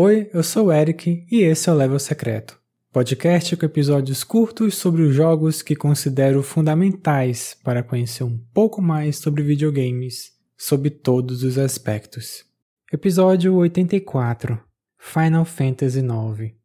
Oi, eu sou o Eric e esse é o Level Secreto, podcast com episódios curtos sobre os jogos que considero fundamentais para conhecer um pouco mais sobre videogames, sob todos os aspectos. Episódio 84 Final Fantasy IX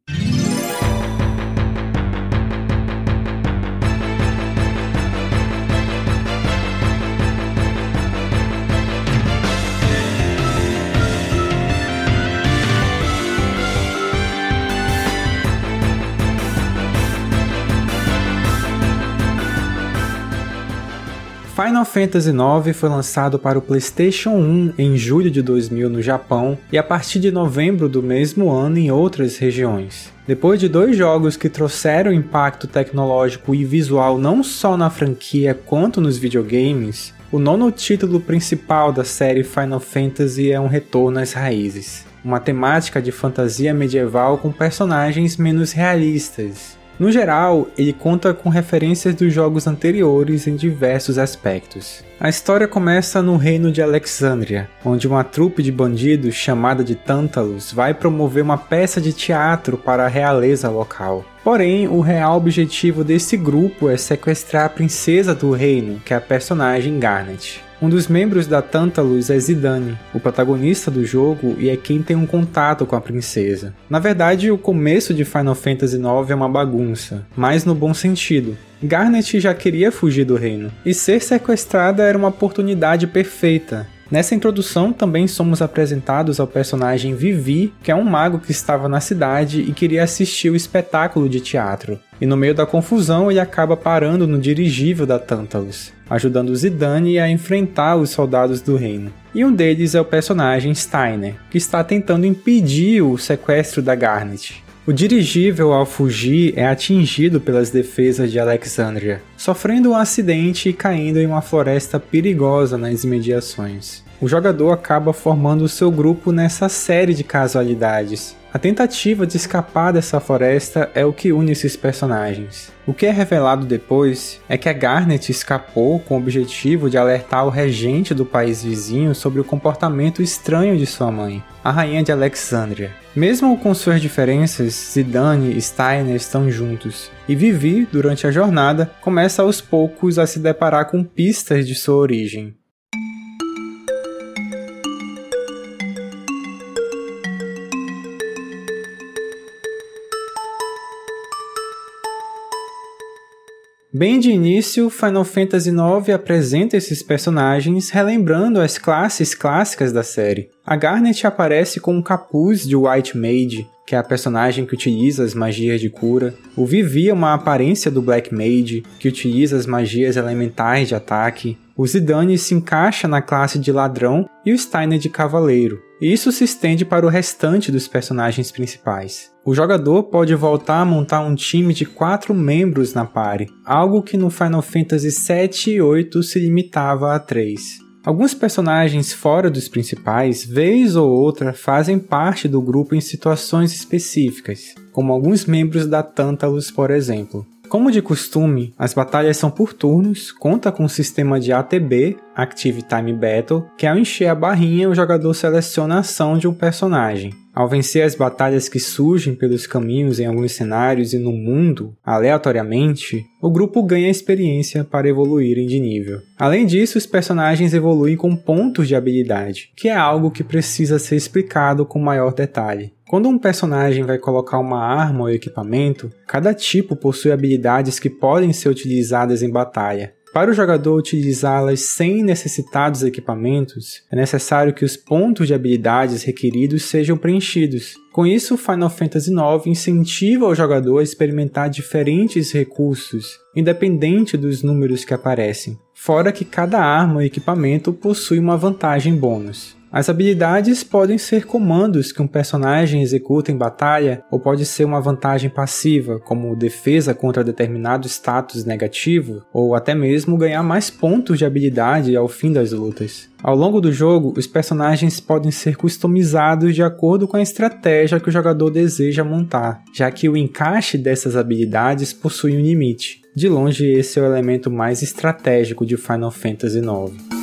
Final Fantasy IX foi lançado para o PlayStation 1 em julho de 2000 no Japão e a partir de novembro do mesmo ano em outras regiões. Depois de dois jogos que trouxeram impacto tecnológico e visual não só na franquia quanto nos videogames, o nono título principal da série Final Fantasy é um retorno às raízes. Uma temática de fantasia medieval com personagens menos realistas, no geral, ele conta com referências dos jogos anteriores em diversos aspectos. A história começa no reino de Alexandria, onde uma trupe de bandidos chamada de Tantalus vai promover uma peça de teatro para a realeza local. Porém, o real objetivo desse grupo é sequestrar a princesa do reino, que é a personagem Garnet. Um dos membros da Tantalus é Zidane, o protagonista do jogo e é quem tem um contato com a princesa. Na verdade, o começo de Final Fantasy IX é uma bagunça, mas no bom sentido. Garnet já queria fugir do reino, e ser sequestrada era uma oportunidade perfeita, Nessa introdução também somos apresentados ao personagem Vivi, que é um mago que estava na cidade e queria assistir o espetáculo de teatro. E no meio da confusão ele acaba parando no dirigível da Tantalus, ajudando Zidane a enfrentar os soldados do reino. E um deles é o personagem Steiner, que está tentando impedir o sequestro da Garnet. O dirigível, ao fugir, é atingido pelas defesas de Alexandria, sofrendo um acidente e caindo em uma floresta perigosa nas imediações. O jogador acaba formando seu grupo nessa série de casualidades, a tentativa de escapar dessa floresta é o que une esses personagens. O que é revelado depois é que a Garnet escapou com o objetivo de alertar o regente do país vizinho sobre o comportamento estranho de sua mãe, a rainha de Alexandria. Mesmo com suas diferenças, Zidane e Steiner estão juntos, e Vivi, durante a jornada, começa aos poucos a se deparar com pistas de sua origem. Bem de início, Final Fantasy IX apresenta esses personagens relembrando as classes clássicas da série. A Garnet aparece com um capuz de White Mage, que é a personagem que utiliza as magias de cura. O Vivi é uma aparência do Black Mage, que utiliza as magias elementais de ataque. O Zidane se encaixa na classe de ladrão e o Steiner de cavaleiro. E isso se estende para o restante dos personagens principais. O jogador pode voltar a montar um time de quatro membros na party, algo que no Final Fantasy VII e VIII se limitava a três. Alguns personagens fora dos principais, vez ou outra, fazem parte do grupo em situações específicas, como alguns membros da Tantalus, por exemplo. Como de costume, as batalhas são por turnos, conta com um sistema de ATB, Active Time Battle, que ao encher a barrinha o jogador seleciona a ação de um personagem. Ao vencer as batalhas que surgem pelos caminhos em alguns cenários e no mundo, aleatoriamente, o grupo ganha experiência para evoluírem de nível. Além disso, os personagens evoluem com pontos de habilidade, que é algo que precisa ser explicado com maior detalhe. Quando um personagem vai colocar uma arma ou equipamento, cada tipo possui habilidades que podem ser utilizadas em batalha. Para o jogador utilizá-las sem necessitar dos equipamentos, é necessário que os pontos de habilidades requeridos sejam preenchidos. Com isso, Final Fantasy IX incentiva o jogador a experimentar diferentes recursos, independente dos números que aparecem, fora que cada arma ou equipamento possui uma vantagem bônus. As habilidades podem ser comandos que um personagem executa em batalha, ou pode ser uma vantagem passiva, como defesa contra determinado status negativo, ou até mesmo ganhar mais pontos de habilidade ao fim das lutas. Ao longo do jogo, os personagens podem ser customizados de acordo com a estratégia que o jogador deseja montar, já que o encaixe dessas habilidades possui um limite. De longe, esse é o elemento mais estratégico de Final Fantasy IX.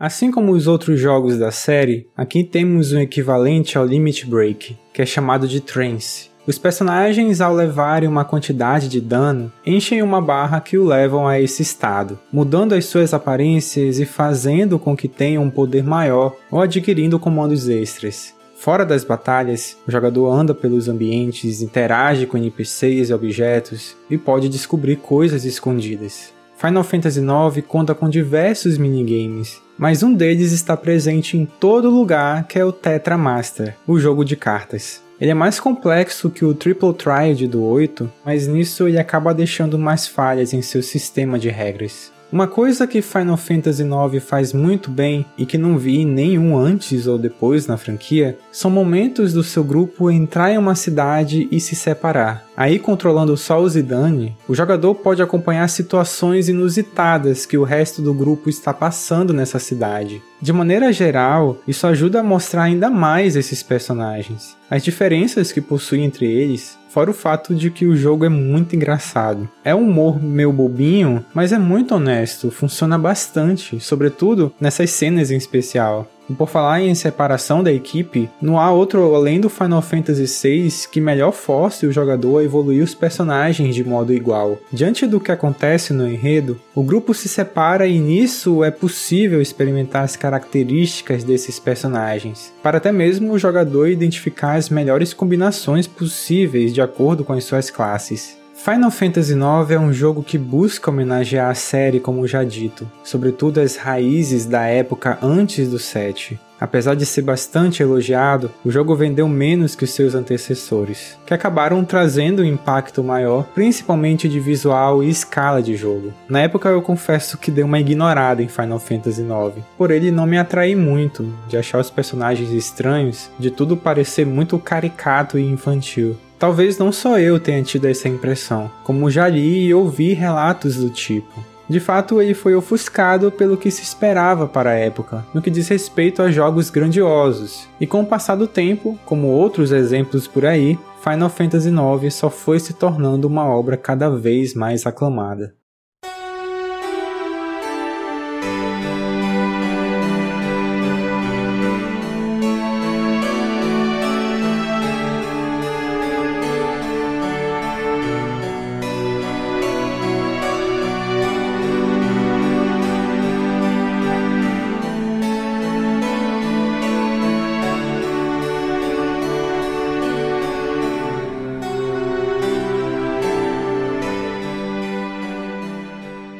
Assim como os outros jogos da série, aqui temos um equivalente ao Limit Break, que é chamado de Trance. Os personagens, ao levarem uma quantidade de dano, enchem uma barra que o levam a esse estado, mudando as suas aparências e fazendo com que tenham um poder maior ou adquirindo comandos extras. Fora das batalhas, o jogador anda pelos ambientes, interage com NPCs e objetos e pode descobrir coisas escondidas. Final Fantasy IX conta com diversos minigames, mas um deles está presente em todo lugar, que é o Tetra Master, o jogo de cartas. Ele é mais complexo que o Triple Triad do 8, mas nisso ele acaba deixando mais falhas em seu sistema de regras. Uma coisa que Final Fantasy IX faz muito bem e que não vi nenhum antes ou depois na franquia são momentos do seu grupo entrar em uma cidade e se separar. Aí, controlando só o Zidane, o jogador pode acompanhar situações inusitadas que o resto do grupo está passando nessa cidade. De maneira geral, isso ajuda a mostrar ainda mais esses personagens, as diferenças que possuem entre eles, fora o fato de que o jogo é muito engraçado. É um humor meio bobinho, mas é muito honesto, funciona bastante, sobretudo nessas cenas em especial. E por falar em separação da equipe, não há outro além do Final Fantasy VI que melhor force o jogador a evoluir os personagens de modo igual. Diante do que acontece no enredo, o grupo se separa e nisso é possível experimentar as características desses personagens, para até mesmo o jogador identificar as melhores combinações possíveis de acordo com as suas classes. Final Fantasy IX é um jogo que busca homenagear a série, como já dito, sobretudo as raízes da época antes do 7. Apesar de ser bastante elogiado, o jogo vendeu menos que os seus antecessores, que acabaram trazendo um impacto maior, principalmente de visual e escala de jogo. Na época eu confesso que dei uma ignorada em Final Fantasy IX, por ele não me atrair muito, de achar os personagens estranhos, de tudo parecer muito caricato e infantil. Talvez não só eu tenha tido essa impressão, como já li e ouvi relatos do tipo. De fato, ele foi ofuscado pelo que se esperava para a época, no que diz respeito a jogos grandiosos. E com o passar do tempo, como outros exemplos por aí, Final Fantasy IX só foi se tornando uma obra cada vez mais aclamada.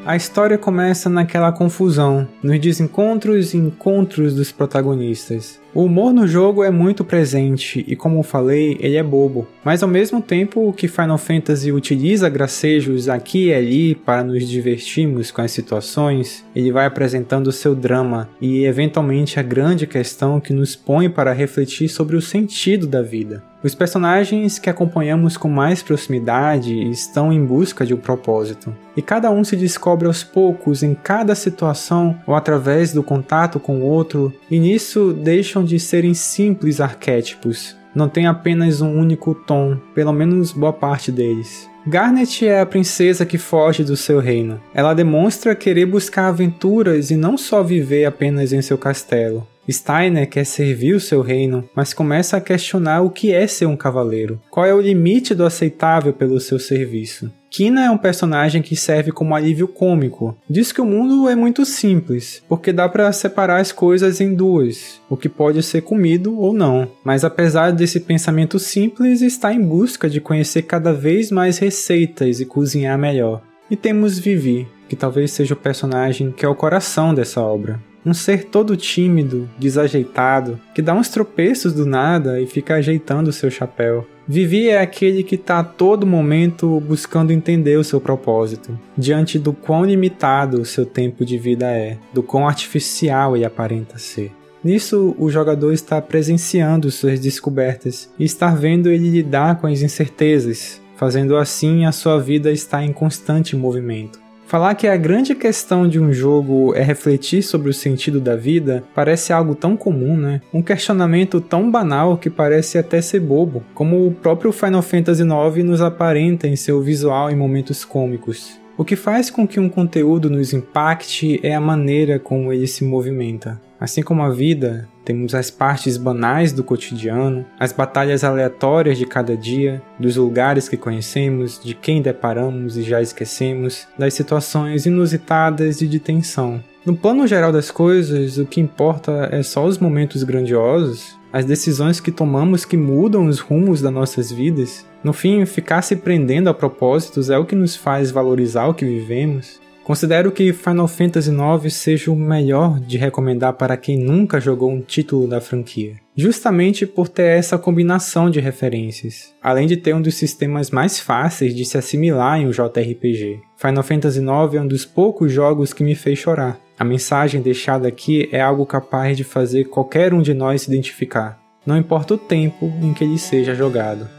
A história começa naquela confusão, nos desencontros e encontros dos protagonistas. O humor no jogo é muito presente e, como falei, ele é bobo, mas ao mesmo tempo que Final Fantasy utiliza gracejos aqui e ali para nos divertirmos com as situações, ele vai apresentando seu drama e, eventualmente, a grande questão que nos põe para refletir sobre o sentido da vida. Os personagens que acompanhamos com mais proximidade estão em busca de um propósito, e cada um se descobre aos poucos em cada situação ou através do contato com o outro, e nisso deixam de serem simples arquétipos. Não tem apenas um único tom, pelo menos boa parte deles. Garnet é a princesa que foge do seu reino. Ela demonstra querer buscar aventuras e não só viver apenas em seu castelo. Steiner quer servir o seu reino, mas começa a questionar o que é ser um cavaleiro. Qual é o limite do aceitável pelo seu serviço? Kina é um personagem que serve como alívio cômico. Diz que o mundo é muito simples, porque dá para separar as coisas em duas, o que pode ser comido ou não. Mas apesar desse pensamento simples, está em busca de conhecer cada vez mais receitas e cozinhar melhor. E temos Vivi, que talvez seja o personagem que é o coração dessa obra. Um ser todo tímido, desajeitado, que dá uns tropeços do nada e fica ajeitando seu chapéu. Vivi é aquele que está a todo momento buscando entender o seu propósito, diante do quão limitado o seu tempo de vida é, do quão artificial ele aparenta ser. Nisso, o jogador está presenciando suas descobertas e está vendo ele lidar com as incertezas, fazendo assim a sua vida estar em constante movimento. Falar que a grande questão de um jogo é refletir sobre o sentido da vida parece algo tão comum, né? Um questionamento tão banal que parece até ser bobo, como o próprio Final Fantasy IX nos aparenta em seu visual em momentos cômicos. O que faz com que um conteúdo nos impacte é a maneira como ele se movimenta. Assim como a vida, temos as partes banais do cotidiano, as batalhas aleatórias de cada dia, dos lugares que conhecemos, de quem deparamos e já esquecemos, das situações inusitadas e de tensão. No plano geral das coisas, o que importa é só os momentos grandiosos, as decisões que tomamos que mudam os rumos das nossas vidas. No fim, ficar se prendendo a propósitos é o que nos faz valorizar o que vivemos. Considero que Final Fantasy IX seja o melhor de recomendar para quem nunca jogou um título da franquia, justamente por ter essa combinação de referências, além de ter um dos sistemas mais fáceis de se assimilar em um JRPG. Final Fantasy IX é um dos poucos jogos que me fez chorar. A mensagem deixada aqui é algo capaz de fazer qualquer um de nós se identificar, não importa o tempo em que ele seja jogado.